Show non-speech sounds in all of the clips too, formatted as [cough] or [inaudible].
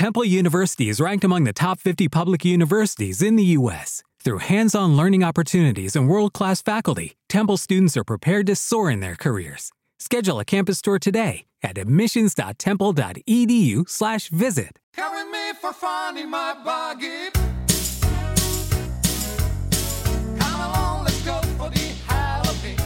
Temple University is ranked among the top 50 public universities in the U.S. Through hands on learning opportunities and world class faculty, Temple students are prepared to soar in their careers. Schedule a campus tour today at admissions.temple.edu/slash visit. Carry me for fun in my buggy. Come along, let's go for the Halloween.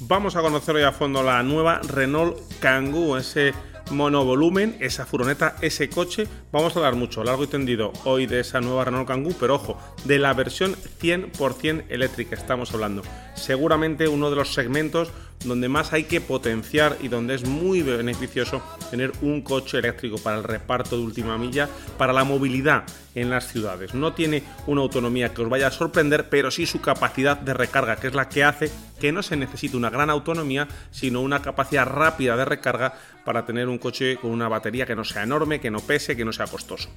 Vamos a conocer hoy a fondo la nueva Renault Kangoo, ese monovolumen, esa furoneta, ese coche. Vamos a hablar mucho, largo y tendido, hoy de esa nueva Renault Kangoo, pero ojo, de la versión 100% eléctrica estamos hablando. Seguramente uno de los segmentos donde más hay que potenciar y donde es muy beneficioso tener un coche eléctrico para el reparto de última milla, para la movilidad en las ciudades. No tiene una autonomía que os vaya a sorprender, pero sí su capacidad de recarga, que es la que hace que no se necesite una gran autonomía, sino una capacidad rápida de recarga para tener un coche con una batería que no sea enorme, que no pese, que no sea costoso.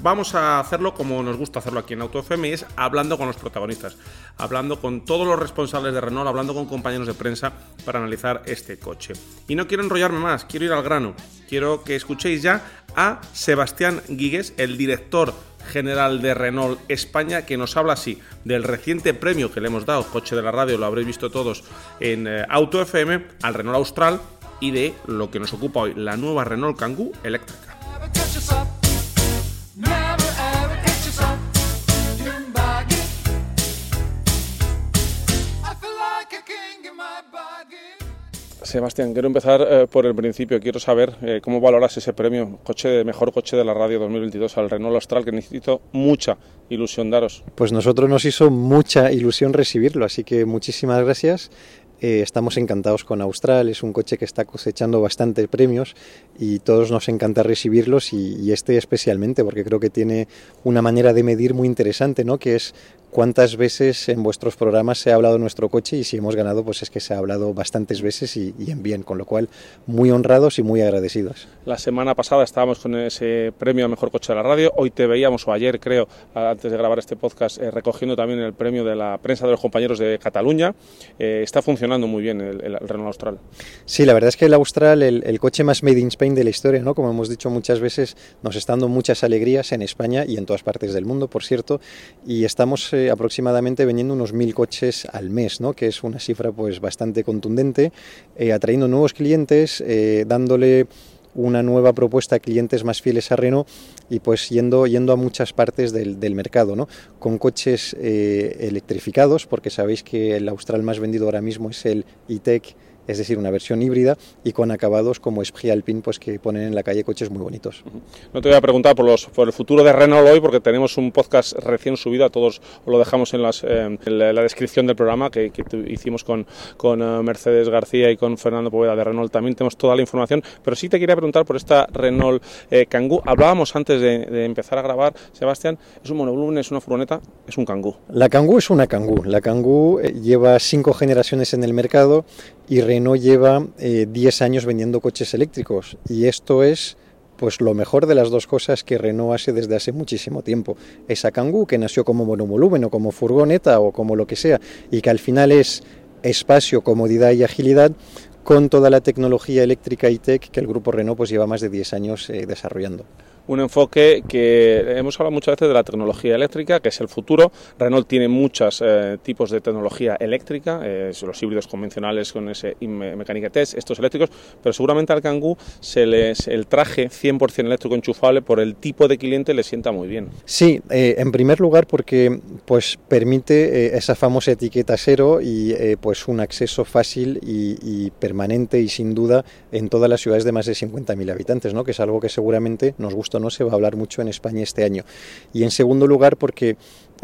Vamos a hacerlo como nos gusta hacerlo aquí en AutoFM, es hablando con los protagonistas, hablando con todos los responsables de Renault, hablando con compañeros de prensa para analizar este coche. Y no quiero enrollarme más, quiero ir al grano. Quiero que escuchéis ya a Sebastián Guigues, el director general de Renault España, que nos habla así del reciente premio que le hemos dado, coche de la radio, lo habréis visto todos en eh, Auto FM, al Renault Austral y de lo que nos ocupa hoy, la nueva Renault Kangoo eléctrica. Sebastián, quiero empezar eh, por el principio. Quiero saber eh, cómo valoras ese premio, coche de mejor coche de la radio 2022 al Renault Austral, que necesito mucha ilusión daros. Pues nosotros nos hizo mucha ilusión recibirlo, así que muchísimas gracias. Eh, estamos encantados con Austral, es un coche que está cosechando bastantes premios y todos nos encanta recibirlos y, y este especialmente porque creo que tiene una manera de medir muy interesante, ¿no? que es cuántas veces en vuestros programas se ha hablado de nuestro coche y si hemos ganado pues es que se ha hablado bastantes veces y, y en bien, con lo cual muy honrados y muy agradecidos. La semana pasada estábamos con ese premio a mejor coche de la radio. Hoy te veíamos, o ayer creo, antes de grabar este podcast, eh, recogiendo también el premio de la prensa de los compañeros de Cataluña. Eh, está funcionando muy bien el, el Renault Austral. Sí, la verdad es que el Austral, el, el, coche más made in Spain de la historia, ¿no? Como hemos dicho muchas veces, nos está dando muchas alegrías en España y en todas partes del mundo, por cierto, y estamos aproximadamente vendiendo unos mil coches al mes, ¿no? Que es una cifra pues bastante contundente, eh, atrayendo nuevos clientes, eh, dándole una nueva propuesta a clientes más fieles a Renault y pues yendo, yendo a muchas partes del, del mercado, ¿no? con coches eh, electrificados, porque sabéis que el Austral más vendido ahora mismo es el E-Tech, es decir, una versión híbrida y con acabados como Esprit Alpine, pues que ponen en la calle coches muy bonitos. No te voy a preguntar por, los, por el futuro de Renault hoy, porque tenemos un podcast recién subido, a todos os lo dejamos en, las, eh, en la, la, descripción del programa que, que hicimos con, con uh, Mercedes García y con Fernando Poveda de Renault. También tenemos toda la información, pero sí te quería preguntar por esta Renault eh, Kangoo. Hablábamos antes de, de, empezar a grabar, Sebastián, es un monovolumen, es una furgoneta, es un Kangoo. La Kangoo es una Kangoo. La Kangoo eh, lleva cinco generaciones en el mercado y Renault lleva 10 eh, años vendiendo coches eléctricos y esto es pues lo mejor de las dos cosas que Renault hace desde hace muchísimo tiempo. Esa Kangoo que nació como monovolumen o como furgoneta o como lo que sea y que al final es espacio, comodidad y agilidad con toda la tecnología eléctrica y tech que el grupo Renault pues lleva más de 10 años eh, desarrollando un enfoque que hemos hablado muchas veces de la tecnología eléctrica, que es el futuro. Renault tiene muchos eh, tipos de tecnología eléctrica, eh, los híbridos convencionales con ese mecánica test, estos eléctricos, pero seguramente al Kangoo se les, el traje 100% eléctrico enchufable por el tipo de cliente le sienta muy bien. Sí, eh, en primer lugar porque pues permite esa famosa etiqueta cero y pues un acceso fácil y, y, permanente y sin duda en todas las ciudades de más de 50.000 habitantes, ¿no? que es algo que seguramente nos gusta no se va a hablar mucho en España este año. Y en segundo lugar porque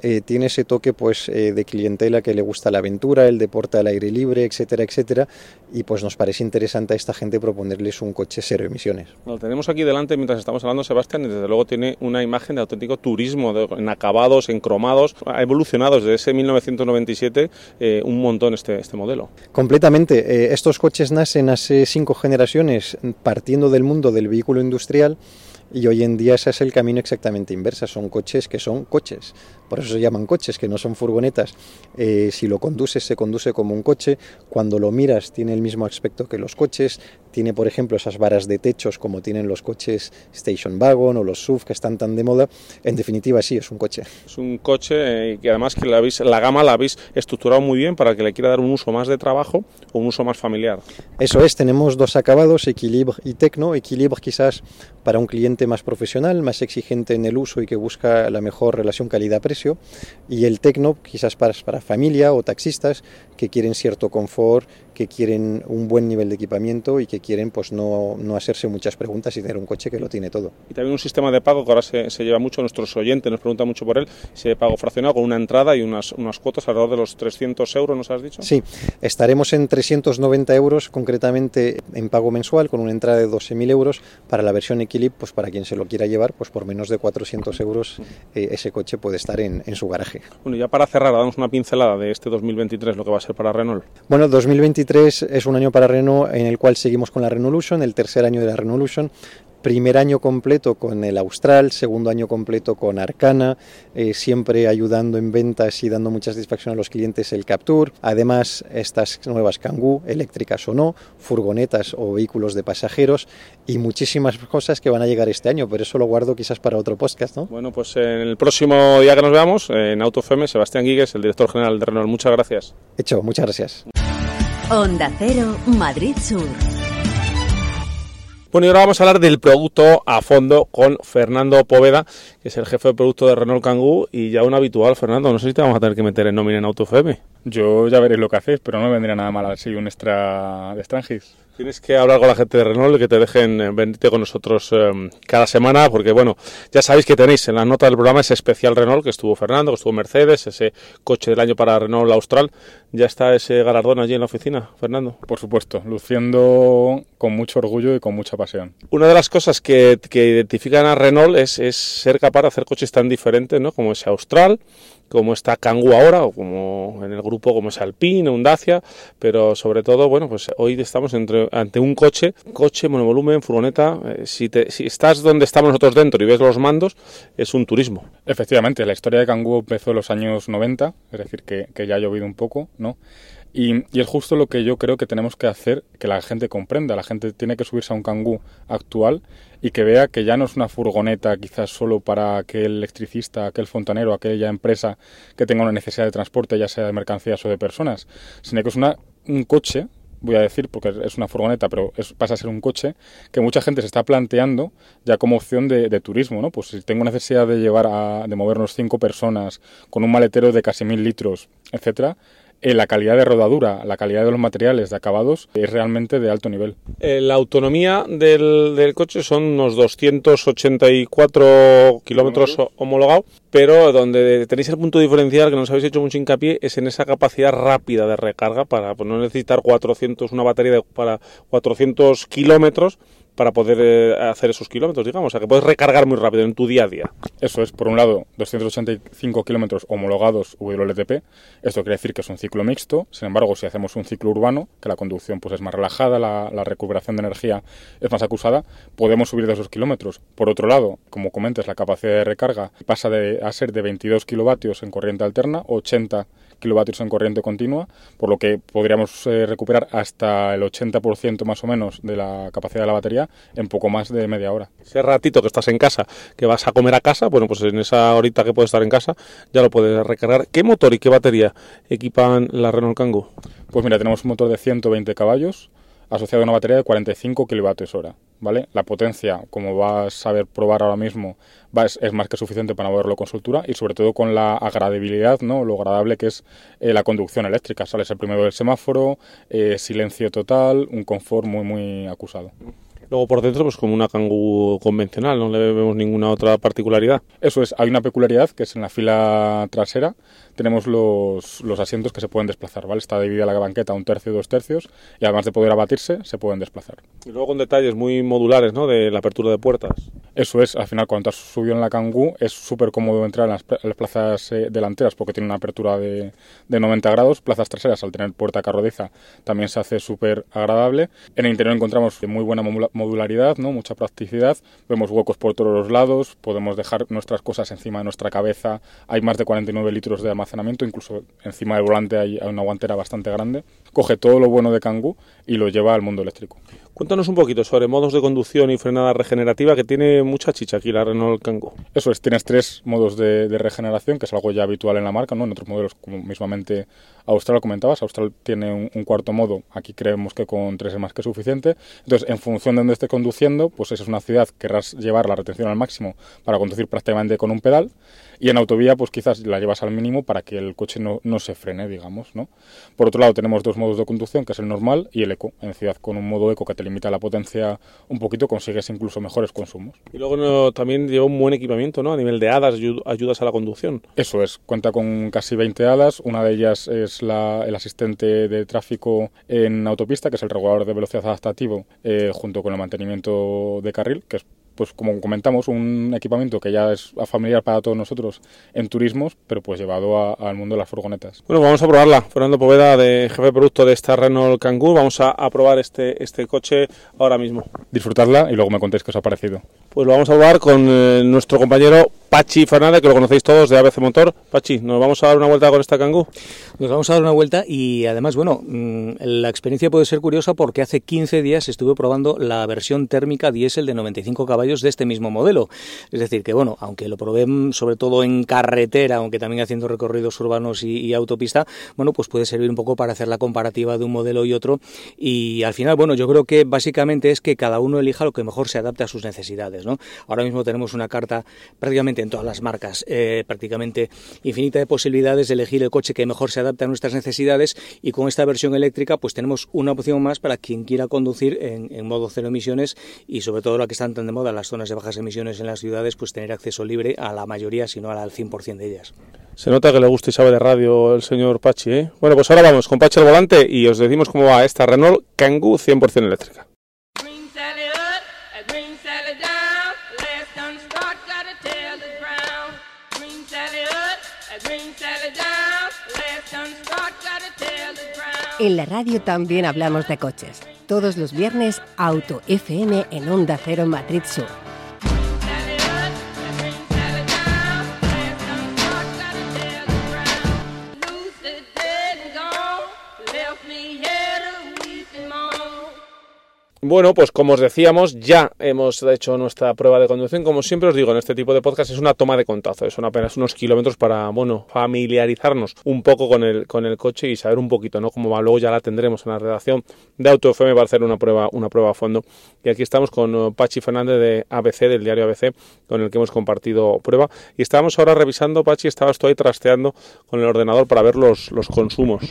eh, tiene ese toque pues eh, de clientela que le gusta la aventura, el deporte al aire libre, etcétera, etcétera, y pues nos parece interesante a esta gente proponerles un coche cero emisiones. Lo tenemos aquí delante mientras estamos hablando, Sebastián, y desde luego tiene una imagen de auténtico turismo, de, en acabados, en cromados, ha evolucionado desde ese 1997 eh, un montón este, este modelo. Completamente, estos coches nacen hace cinco generaciones partiendo del mundo del vehículo industrial, y hoy en día ese es el camino exactamente inverso. Son coches que son coches. Por eso se llaman coches, que no son furgonetas. Eh, si lo conduces, se conduce como un coche. Cuando lo miras, tiene el mismo aspecto que los coches. tiene por ejemplo esas varas de techos como tienen los coches Station Wagon o los SUV que están tan de moda. En definitiva, sí, es un coche. Es un coche eh, que además que la, habéis, la gama la habéis estructurado muy bien para que le quiera dar un uso más de trabajo o un uso más familiar. Eso es, tenemos dos acabados, Equilibre y Tecno. Equilibre quizás para un cliente más profesional, más exigente en el uso y que busca la mejor relación calidad-precio. Y el Tecno quizás para, para familia o taxistas que quieren cierto confort, que quieren un buen nivel de equipamiento y que quieren pues no, no hacerse muchas preguntas y tener un coche que lo tiene todo. Y también un sistema de pago que ahora se, se lleva mucho, nuestros oyentes nos preguntan mucho por él, se de pago fraccionado con una entrada y unas, unas cuotas alrededor de los 300 euros, ¿nos has dicho? Sí, estaremos en 390 euros concretamente en pago mensual con una entrada de 12.000 euros para la versión Equilib, pues para quien se lo quiera llevar, pues por menos de 400 euros eh, ese coche puede estar en, en su garaje. Bueno, ya para cerrar, damos una pincelada de este 2023, lo que va a ser para Renault. Bueno, 2023 es un año para Renault en el cual seguimos con la Renaulution, el tercer año de la Renaulution. Primer año completo con el Austral, segundo año completo con Arcana, eh, siempre ayudando en ventas y dando mucha satisfacción a los clientes el Capture. Además, estas nuevas Kangoo, eléctricas o no, furgonetas o vehículos de pasajeros y muchísimas cosas que van a llegar este año, pero eso lo guardo quizás para otro podcast, ¿no? Bueno, pues en el próximo día que nos veamos, en AutoFM, Sebastián Guigues, el director general de Renault. Muchas gracias. Hecho, muchas gracias. Onda Cero, Madrid Sur. Bueno, y ahora vamos a hablar del producto a fondo con Fernando Poveda, que es el jefe de producto de Renault Kangoo y ya un habitual, Fernando. No sé si te vamos a tener que meter en nómina en AutoFM. Yo ya veréis lo que hacéis, pero no me vendría nada mal así un extra de Strangis. Tienes que hablar con la gente de Renault y que te dejen eh, venirte con nosotros eh, cada semana, porque bueno, ya sabéis que tenéis en la nota del programa ese especial Renault que estuvo Fernando, que estuvo Mercedes, ese coche del año para Renault Austral. Ya está ese galardón allí en la oficina, Fernando. Por supuesto, luciendo con mucho orgullo y con mucha pasión. Una de las cosas que, que identifican a Renault es, es ser capaz de hacer coches tan diferentes, ¿no? Como ese Austral, como está Kangoo ahora, o como en el grupo como es Alpine, un Dacia, pero sobre todo, bueno, pues hoy estamos entre, ante un coche, coche, monovolumen, furgoneta, eh, si, te, si estás donde estamos nosotros dentro y ves los mandos, es un turismo. Efectivamente, la historia de Kangoo empezó en los años 90, es decir, que ya ha llovido un poco, ¿no? Y, es justo lo que yo creo que tenemos que hacer que la gente comprenda. La gente tiene que subirse a un Kangoo actual y que vea que ya no es una furgoneta quizás solo para aquel electricista, aquel fontanero, aquella empresa que tenga una necesidad de transporte, ya sea de mercancías o de personas, sino que es una, un coche voy a decir, porque es una furgoneta, pero pasa a ser un coche, que mucha gente se está planteando ya como opción de, de turismo, ¿no? Pues si tengo necesidad de llevar a, de movernos cinco personas con un maletero de casi mil litros, etcétera, la calidad de rodadura, la calidad de los materiales, de acabados, es realmente de alto nivel. Eh, la autonomía del, del, coche son unos 284 kilómetros homologados, pero donde tenéis el punto diferencial que nos habéis hecho mucho hincapié es en esa capacidad rápida de recarga para pues, no necesitar 400, una batería de, para 400 kilómetros para poder eh, hacer esos kilómetros, digamos, o sea, que puedes recargar muy rápido en tu día a día. Eso es, por un lado, 285 kilómetros homologados WLTP, esto quiere decir que es un ciclo mixto, sin embargo, si hacemos un ciclo urbano, que la conducción pues es más relajada, la, recuperación de energía es más acusada, podemos subir de esos kilómetros. Por otro lado, como comentas, la capacidad de recarga pasa de, a ser de 22 kilovatios en corriente alterna, 80 kilovatios en corriente continua, por lo que podríamos eh, recuperar hasta el 80% más o menos de la capacidad de la batería en poco más de media hora. Ese ratito que estás en casa, que vas a comer a casa, bueno, pues en esa horita que puedes estar en casa, ya lo puedes recargar. ¿Qué motor y qué batería equipan la Renault Kangoo? Pues mira, tenemos un motor de 120 caballos asociado a una batería de 45 kilovatios hora. ¿Vale? La potencia, como vas a saber probar ahora mismo, va, es, es, más que suficiente para moverlo con soltura y sobre todo con la agradabilidad, ¿no? lo agradable que es eh, la conducción eléctrica. Sales el primero del semáforo, eh, silencio total, un confort muy, muy acusado. Luego por dentro, pues como una Kangoo convencional, no le vemos ninguna otra particularidad. Eso es, hay una peculiaridad que es en la fila trasera tenemos los, los asientos que se pueden desplazar, ¿vale? Está dividida la banqueta un tercio y dos tercios y además de poder abatirse, se pueden desplazar. Y luego con detalles muy modulares, ¿no? De la apertura de puertas. Eso es, al final cuando has subido en la Kangoo es súper cómodo entrar en las, en las plazas eh, delanteras porque tiene una apertura de, de 90 grados, plazas traseras al tener puerta carrodiza también se hace súper agradable. En el interior encontramos muy buena modularidad, ¿no? Mucha practicidad, vemos huecos por todos los lados, podemos dejar nuestras cosas encima de nuestra cabeza, hay más de 49 litros de almacenamiento, incluso encima del volante hay una guantera bastante grande. Coge todo lo bueno de Kangoo y lo lleva al mundo eléctrico. Cuéntanos un poquito sobre modos de conducción y frenada regenerativa, que tiene mucha chicha aquí la Renault Kangoo. Eso es, tienes tres modos de, de regeneración, que es algo ya habitual en la marca, ¿no? En otros modelos, como mismamente Austral comentabas, Austral tiene un, un, cuarto modo, aquí creemos que con tres es más que suficiente. Entonces, en función de donde esté conduciendo, pues esa es una ciudad, querrás llevar la retención al máximo para conducir prácticamente con un pedal. Y en autovía, pues quizás la llevas al mínimo para que el coche no, no, se frene, digamos, ¿no? Por otro lado, tenemos dos modos de conducción, que es el normal y el eco. En ciudad, con un modo eco que te limita la potencia un poquito, consigues incluso mejores consumos. Y luego no, también lleva un buen equipamiento, ¿no? A nivel de hadas, ayudas a la conducción. Eso es, cuenta con casi 20 hadas. Una de ellas es la, el asistente de tráfico en autopista, que es el regulador de velocidad adaptativo, eh, junto con el mantenimiento de carril, que es pues como comentamos, un equipamiento que ya es familiar para todos nosotros en turismos, pero pues llevado al mundo de las furgonetas. Bueno, vamos a probarla. Fernando Poveda, de jefe de producto de esta Renault Kangoo, vamos a, a probar este, este coche ahora mismo. Disfrutarla y luego me contéis qué os ha parecido. Pues lo vamos a probar con eh, nuestro compañero Pachi Fernández, que lo conocéis todos de ABC Motor. Pachi, ¿nos vamos a dar una vuelta con esta Kangoo? Nos vamos a dar una vuelta y además, bueno, mmm, la experiencia puede ser curiosa porque hace 15 días estuve probando la versión térmica diésel de 95 caballos de este mismo modelo. Es decir, que bueno, aunque lo probé sobre todo en carretera, aunque también haciendo recorridos urbanos y, y autopista, bueno, pues puede servir un poco para hacer la comparativa de un modelo y otro. Y al final, bueno, yo creo que básicamente es que cada uno elija lo que mejor se adapte a sus necesidades. ¿no? Ahora mismo tenemos una carta prácticamente en todas las marcas, eh, prácticamente infinita de posibilidades de elegir el coche que mejor se adapte a nuestras necesidades y con esta versión eléctrica pues tenemos una opción más para quien quiera conducir en, modo cero emisiones y sobre todo la que están tan de moda las zonas de bajas emisiones en las ciudades pues tener acceso libre a la mayoría, si no al 100% de ellas. Se nota que le gusta y sabe de radio el señor Pachi, ¿eh? Bueno, pues ahora vamos con Pachi al volante y os decimos cómo va esta Renault Kangoo 100% eléctrica. En la radio también hablamos de coches. Todos los viernes, Auto FM en Onda Cero Madrid Sur. Bueno, pues como os decíamos, ya hemos hecho nuestra prueba de conducción. Como siempre os digo, en este tipo de podcast es una toma de contacto, son apenas unos kilómetros para, bueno, familiarizarnos un poco con el, con el coche y saber un poquito, ¿no? Cómo va. Luego ya la tendremos en la redacción de Auto FM para hacer una prueba, una prueba a fondo. Y aquí estamos con Pachi Fernández de ABC, del diario ABC, con el que hemos compartido prueba. Y estábamos ahora revisando, Pachi, estabas tú ahí trasteando con el ordenador para ver los, los consumos.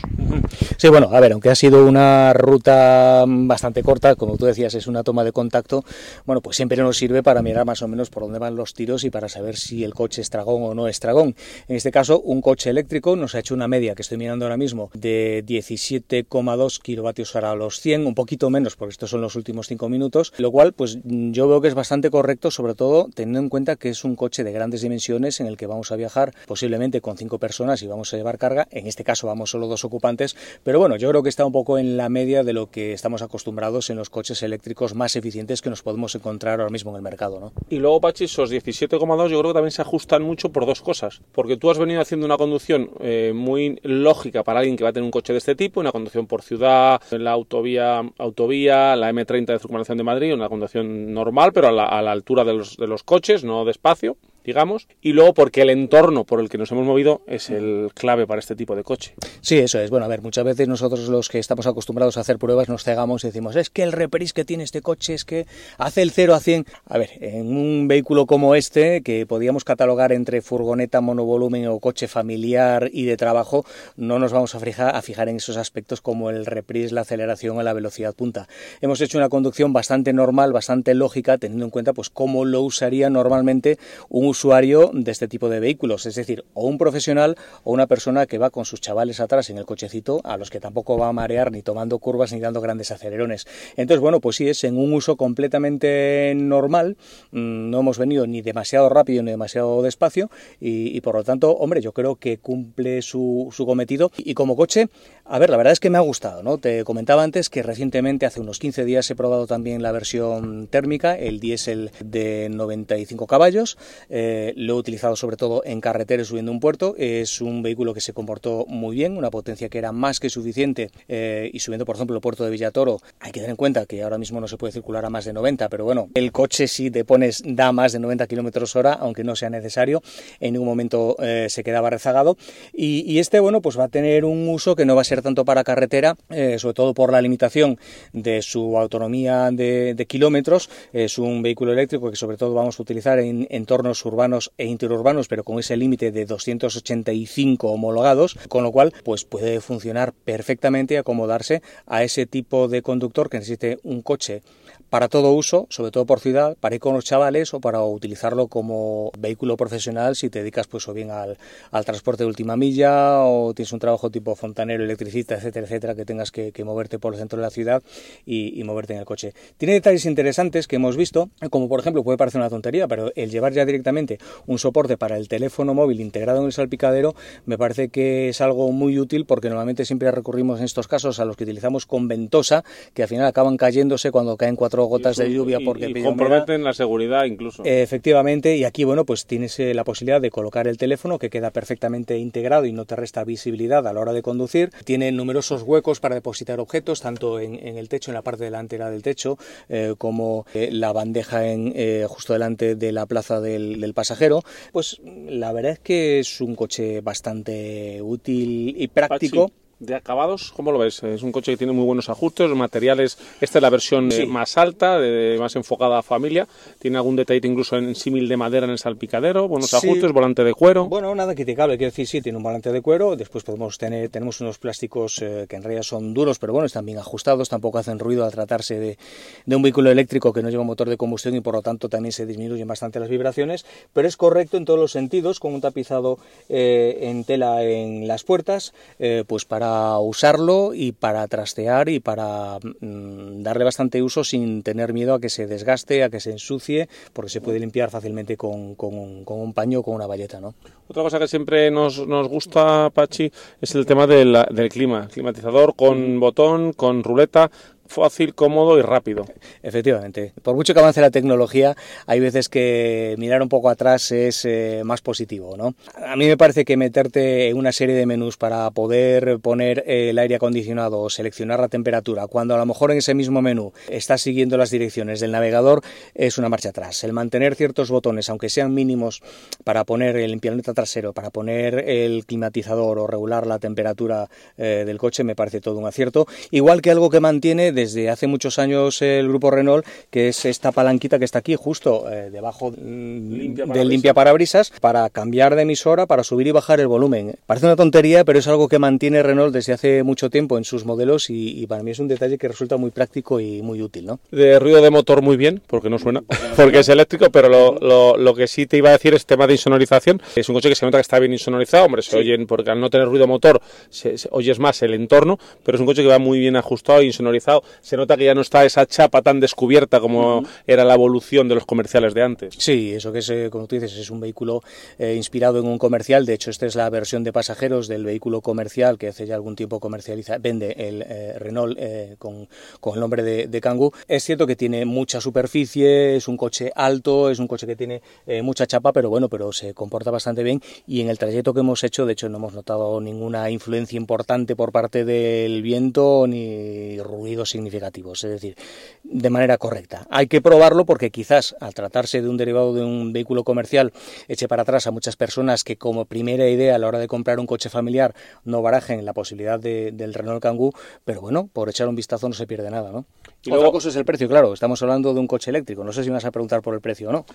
Sí, bueno, a ver, aunque ha sido una ruta bastante corta, como tú decías, es una toma de contacto, bueno, pues siempre nos sirve para mirar más o menos por dónde van los tiros y para saber si el coche es dragón o no es dragón. En este caso, un coche eléctrico nos ha hecho una media que estoy mirando ahora mismo de 17,2 kilovatios hora a los 100, un poquito menos porque estos son los últimos 5 minutos, lo cual pues yo veo que es bastante correcto, sobre todo teniendo en cuenta que es un coche de grandes dimensiones en el que vamos a viajar posiblemente con 5 personas y vamos a llevar carga, en este caso vamos solo dos ocupantes, pero bueno, yo creo que está un poco en la media de lo que estamos acostumbrados en los eléctricos más eficientes que nos podemos encontrar ahora mismo en el mercado. ¿no? Y luego, Pachi, esos 17,2 yo creo que también se ajustan mucho por dos cosas. Porque tú has venido haciendo una conducción eh, muy lógica para alguien que va a tener un coche de este tipo, una conducción por ciudad, la autovía, autovía la M30 de circunvalación de Madrid, una conducción normal, pero a la, a la altura de los, de los coches, no despacio digamos, y luego porque el entorno por el que nos hemos movido es el clave para este tipo de coche. Sí, eso es. Bueno, a ver, muchas veces nosotros los que estamos acostumbrados a hacer pruebas nos cegamos y decimos, es que el repris que tiene este coche es que hace el 0 a 100. A ver, en un vehículo como este, que podíamos catalogar entre furgoneta, monovolumen o coche familiar y de trabajo, no nos vamos a fijar, a fijar en esos aspectos como el repris, la aceleración o la velocidad punta. Hemos hecho una conducción bastante normal, bastante lógica, teniendo en cuenta pues cómo lo usaría normalmente un usuario de este tipo de vehículos, es decir, o un profesional o una persona que va con sus chavales atrás en el cochecito, a los que tampoco va a marear ni tomando curvas ni dando grandes acelerones. Entonces, bueno, pues sí, es en un uso completamente normal, no hemos venido ni demasiado rápido ni demasiado despacio y, por lo tanto, hombre, yo creo que cumple su, su cometido y como coche, a ver, la verdad es que me ha gustado, ¿no? Te comentaba antes que recientemente, hace unos 15 días, he probado también la versión térmica, el diésel de 95 caballos. Eh, Eh, lo he utilizado sobre todo en carretera y subiendo un puerto. Es un vehículo que se comportó muy bien, una potencia que era más que suficiente eh, y subiendo, por ejemplo, el puerto de Villatoro. Hay que tener en cuenta que ahora mismo no se puede circular a más de 90, pero bueno, el coche si te pones da más de 90 kilómetros hora, aunque no sea necesario. En ningún momento eh, se quedaba rezagado. Y, y, este, bueno, pues va a tener un uso que no va a ser tanto para carretera, eh, sobre todo por la limitación de su autonomía de, de, kilómetros. Es un vehículo eléctrico que sobre todo vamos a utilizar en entornos urbanos e interurbanos, pero con ese límite de 285 homologados, con lo cual pues puede funcionar perfectamente y acomodarse a ese tipo de conductor que necesite un coche para todo uso, sobre todo por ciudad, para ir con los chavales o para utilizarlo como vehículo profesional si te dedicas pues o bien al, al transporte de última milla o tienes un trabajo tipo fontanero, electricista, etcétera, etcétera, que tengas que, que moverte por el centro de la ciudad y, y, moverte en el coche. Tiene detalles interesantes que hemos visto, como por ejemplo puede parecer una tontería, pero el llevar ya directamente un soporte para el teléfono móvil integrado en el salpicadero me parece que es algo muy útil porque normalmente siempre recurrimos en estos casos a los que utilizamos con ventosa, que al final acaban cayéndose cuando caen cuatro gotas de lluvia porque y, y comprometen la seguridad incluso. Efectivamente, y aquí bueno, pues tienes eh, la posibilidad de colocar el teléfono que queda perfectamente integrado y no te resta visibilidad a la hora de conducir. Tiene numerosos huecos para depositar objetos, tanto en, en el techo, en la parte delantera del techo, eh, como eh, la bandeja en, eh, justo delante de la plaza del, del, pasajero. Pues la verdad es que es un coche bastante útil y práctico. De acabados, ¿cómo lo ves? Es un coche que tiene muy buenos ajustes, los materiales, esta es la versión sí. más alta, de, más enfocada a familia, tiene algún detalle incluso en símil de madera en el salpicadero, buenos sí. ajustes, volante de cuero. Bueno, nada criticable, quiero decir, sí, tiene un volante de cuero, después podemos tener, tenemos unos plásticos eh, que en realidad son duros, pero bueno, están bien ajustados, tampoco hacen ruido al tratarse de, de un vehículo eléctrico que no lleva motor de combustión y por lo tanto también se disminuyen bastante las vibraciones, pero es correcto en todos los sentidos, con un tapizado eh, en tela en las puertas, eh, pues para usarlo y para trastear y para mmm, darle bastante uso sin tener miedo a que se desgaste, a que se ensucie, porque se puede limpiar fácilmente con, con, con un paño o con una valleta, ¿no? Otra cosa que siempre nos, nos gusta, Pachi, es el tema del, del clima. Climatizador con botón, con ruleta, fácil, cómodo y rápido. Efectivamente. Por mucho que avance la tecnología, hay veces que mirar un poco atrás es eh, más positivo, ¿no? A mí me parece que meterte en una serie de menús para poder poner el aire acondicionado o seleccionar la temperatura, cuando a lo mejor en ese mismo menú estás siguiendo las direcciones del navegador, es una marcha atrás. El mantener ciertos botones, aunque sean mínimos, para poner el limpiamento trasero, para poner el climatizador o regular la temperatura eh, del coche, me parece todo un acierto. Igual que algo que mantiene desde hace muchos años el grupo Renault, que es esta palanquita que está aquí, justo eh, debajo limpia del limpia parabrisas, para cambiar de emisora, para subir y bajar el volumen. Parece una tontería, pero es algo que mantiene Renault desde hace mucho tiempo en sus modelos y, y para mí es un detalle que resulta muy práctico y muy útil. ¿no? De ruido de motor muy bien, porque no suena, [laughs] porque es eléctrico, pero lo, lo, lo, que sí te iba a decir es tema de insonorización. Es un coche que se nota que está bien insonorizado, hombre, se sí. oyen, porque al no tener ruido motor, se, se, oyes más el entorno, pero es un coche que va muy bien ajustado e insonorizado se nota que ya no está esa chapa tan descubierta como uh -huh. era la evolución de los comerciales de antes. Sí, eso que es, eh, como tú dices, es un vehículo eh, inspirado en un comercial. De hecho, esta es la versión de pasajeros del vehículo comercial que hace ya algún tiempo comercializa, vende el eh, Renault eh, con, con, el nombre de, de Kangoo. Es cierto que tiene mucha superficie, es un coche alto, es un coche que tiene mucha chapa, pero bueno, pero se comporta bastante bien. Y en el trayecto que hemos hecho, de hecho, no hemos notado ninguna influencia importante por parte del viento ni ruido significativos, es decir, de manera correcta. Hay que probarlo porque quizás al tratarse de un derivado de un vehículo comercial eche para atrás a muchas personas que como primera idea a la hora de comprar un coche familiar no barajen la posibilidad de, del Renault Kangoo, pero bueno, por echar un vistazo no se pierde nada, ¿no? Y Otra luego, cosa es el precio, claro, estamos hablando de un coche eléctrico, no sé si me vas a preguntar por el precio o no.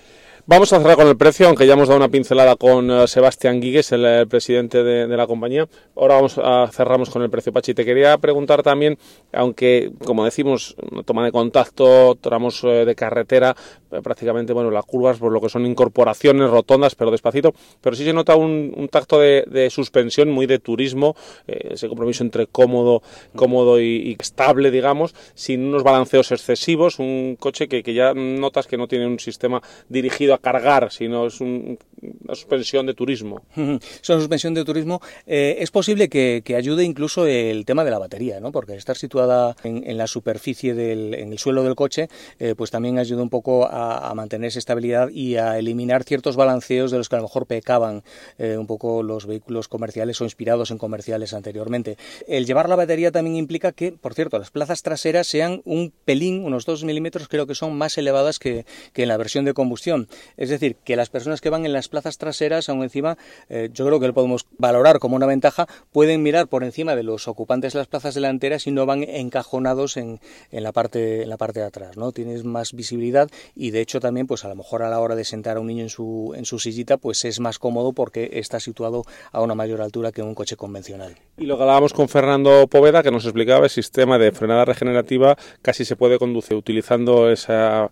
Vamos a cerrar con el precio, aunque ya hemos dado una pincelada con uh, Sebastián Guigues, el, el presidente de, de, la compañía. Ahora vamos a cerramos con el precio, Pachi. Te quería preguntar también, aunque como decimos, toma de contacto, tramos uh, de carretera, eh, prácticamente, bueno, las curvas, por lo que son incorporaciones rotondas, pero despacito, pero sí se nota un, un tacto de, de, suspensión muy de turismo, eh, ese compromiso entre cómodo, cómodo y, y, estable, digamos, sin unos balanceos excesivos, un coche que, que ya notas que no tiene un sistema dirigido a cargar, sino es un, una suspensión de turismo. [laughs] Es una suspensión de turismo. Eh, es posible que, que, ayude incluso el tema de la batería, ¿no? Porque estar situada en, la superficie del en el suelo del coche, eh, pues también ayuda un poco a, a, mantener esa estabilidad y a eliminar ciertos balanceos de los que a lo mejor pecaban eh, un poco los vehículos comerciales o inspirados en comerciales anteriormente. El llevar la batería también implica que, por cierto, las plazas traseras sean un pelín, unos 2 milímetros, creo que son más elevadas que, que, en la versión de combustión. Es decir, que las personas que van en las plazas traseras, aún encima, eh, yo creo que lo podemos valorar como una ventaja, pueden mirar por encima de los ocupantes de las plazas delanteras y no van encajonados en, en, la, parte, en la parte de atrás. ¿no? Tienes más visibilidad y, de hecho, también, pues a lo mejor a la hora de sentar a un niño en su, en su sillita, pues es más cómodo porque está situado a una mayor altura que un coche convencional. Y lo hablábamos con Fernando Poveda, que nos explicaba el sistema de frenada regenerativa, casi se puede conducir utilizando esa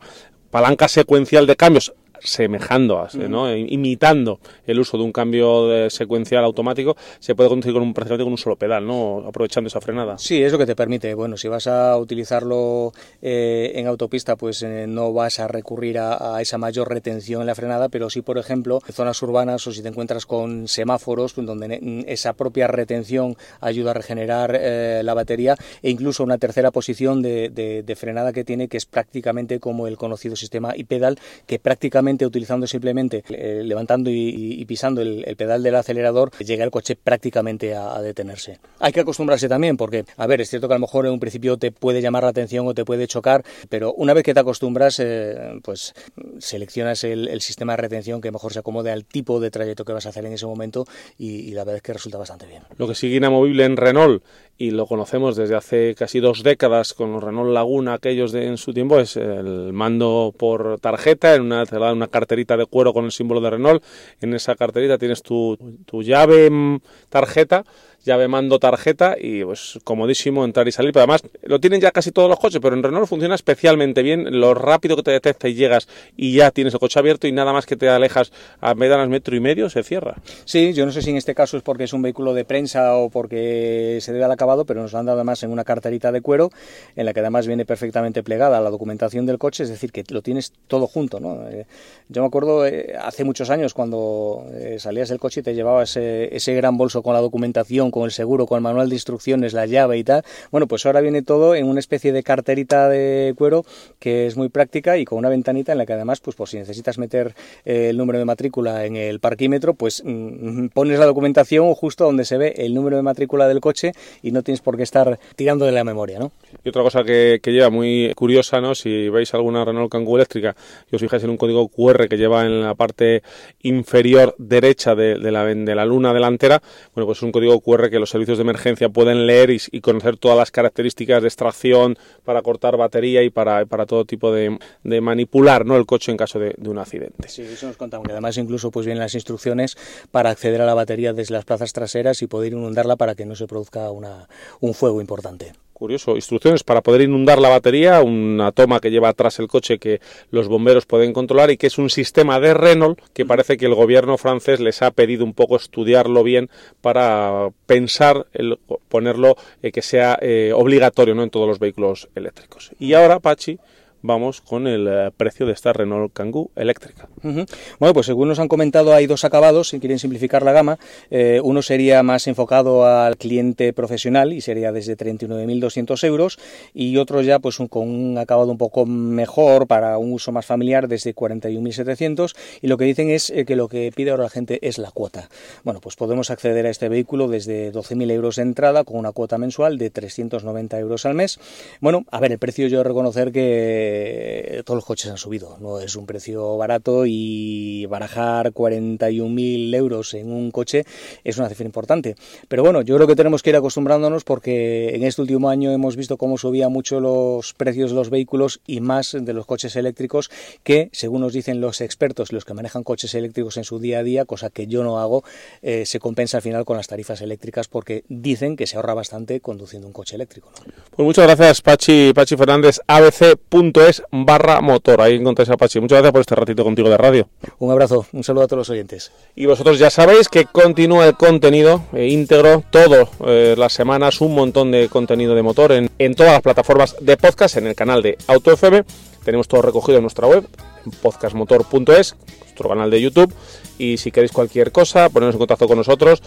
palanca secuencial de cambios semejando, a, ¿no? imitando el uso de un cambio de secuencial automático, se puede conducir con un, prácticamente con un solo pedal, ¿no? aprovechando esa frenada. Sí, es lo que te permite. Bueno, si vas a utilizarlo eh, en autopista, pues eh, no vas a recurrir a, a, esa mayor retención en la frenada, pero sí, por ejemplo, en zonas urbanas o si te encuentras con semáforos, donde esa propia retención ayuda a regenerar eh, la batería e incluso una tercera posición de, de, de frenada que tiene, que es prácticamente como el conocido sistema iPedal, que prácticamente utilizando simplemente eh, levantando y, pisando el, pedal del acelerador, llega el coche prácticamente a, detenerse. Hay que acostumbrarse también porque, a ver, es cierto que a lo mejor en un principio te puede llamar la atención o te puede chocar, pero una vez que te acostumbras, eh, pues seleccionas el, el, sistema de retención que mejor se acomode al tipo de trayecto que vas a hacer en ese momento y, y la verdad es que resulta bastante bien. Lo que sigue inamovible en Renault y lo conocemos desde hace casi dos décadas con los Renault Laguna, aquellos de en su tiempo, es el mando por tarjeta, en una, una carterita de cuero con el símbolo de Renault, en esa carterita tienes tu, tu llave mm, tarjeta llave mando tarjeta y pues comodísimo entrar y salir. Pero además lo tienen ya casi todos los coches, pero en Renault funciona especialmente bien. Lo rápido que te detecta y llegas y ya tienes el coche abierto y nada más que te alejas a medianas metro y medio se cierra. Sí, yo no sé si en este caso es porque es un vehículo de prensa o porque se debe al acabado, pero nos lo han dado además en una carterita de cuero en la que además viene perfectamente plegada la documentación del coche, es decir, que lo tienes todo junto. ¿no? Eh, yo me acuerdo eh, hace muchos años cuando eh, salías del coche y te llevabas ese, ese gran bolso con la documentación con el seguro, con el manual de instrucciones, la llave y tal. Bueno, pues ahora viene todo en una especie de carterita de cuero que es muy práctica y con una ventanita en la que además, pues por si necesitas meter eh, el número de matrícula en el parquímetro, pues mmm, pones la documentación justo donde se ve el número de matrícula del coche y no tienes por qué estar tirando de la memoria, ¿no? Y otra cosa que, lleva muy curiosa, ¿no? Si veis alguna Renault Kangoo eléctrica y os fijáis en un código QR que lleva en la parte inferior derecha de, de, la, de la luna delantera, bueno, pues es un código QR que los servicios de emergencia pueden leer y, conocer todas las características de extracción para cortar batería y para, para todo tipo de, manipular ¿no? el coche en caso de, de, un accidente. Sí, eso nos contamos. Que además incluso pues vienen las instrucciones para acceder a la batería desde las plazas traseras y poder inundarla para que no se produzca una, un fuego importante curioso, instrucciones para poder inundar la batería, una toma que lleva atrás el coche que los bomberos pueden controlar y que es un sistema de Renault que parece que el gobierno francés les ha pedido un poco estudiarlo bien para pensar el ponerlo eh, que sea eh, obligatorio ¿no? en todos los vehículos eléctricos. Y ahora, Pachi, vamos con el eh, precio de esta Renault Kangoo eléctrica. Bueno, pues según nos han comentado hay dos acabados, si quieren simplificar la gama. Eh, uno sería más enfocado al cliente profesional y sería desde 39.200 euros y otro ya pues con un acabado un poco mejor para un uso más familiar desde 41.700 y lo que dicen es eh, que lo que pide ahora la gente es la cuota. Bueno, pues podemos acceder a este vehículo desde 12.000 euros de entrada con una cuota mensual de 390 euros al mes. Bueno, a ver, el precio yo reconocer que eh, todos los coches han subido, no es un precio barato y barajar 41.000 euros en un coche es una cifra importante. Pero bueno, yo creo que tenemos que ir acostumbrándonos porque en este último año hemos visto cómo subían mucho los precios de los vehículos y más de los coches eléctricos que, según nos dicen los expertos, los que manejan coches eléctricos en su día a día, cosa que yo no hago, eh, se compensa al final con las tarifas eléctricas porque dicen que se ahorra bastante conduciendo un coche eléctrico. ¿no? Pues muchas gracias, Pachi, Pachi Fernández, abc.es barra motor. Ahí encontráis a Pachi. Muchas gracias por este ratito contigo de radio. Un abrazo, un saludo a todos los oyentes. Y vosotros ya sabéis que continúa el contenido eh, íntegro, todo eh, las semanas, un montón de contenido de motor en, en todas las plataformas de podcast, en el canal de AutoFM. Tenemos todo recogido en nuestra web, en podcastmotor.es, nuestro canal de YouTube. Y si queréis cualquier cosa, poneros en contacto con nosotros,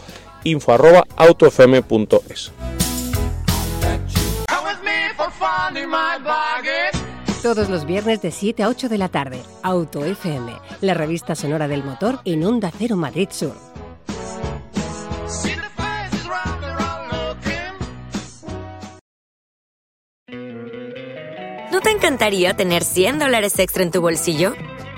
info arroba autofm.es. under my bargain. Todos los viernes de 7 a 8 de la tarde. Auto FM, la revista sonora del motor en Onda Cero Madrid Sur. ¿No te encantaría tener 100 dólares extra en tu bolsillo?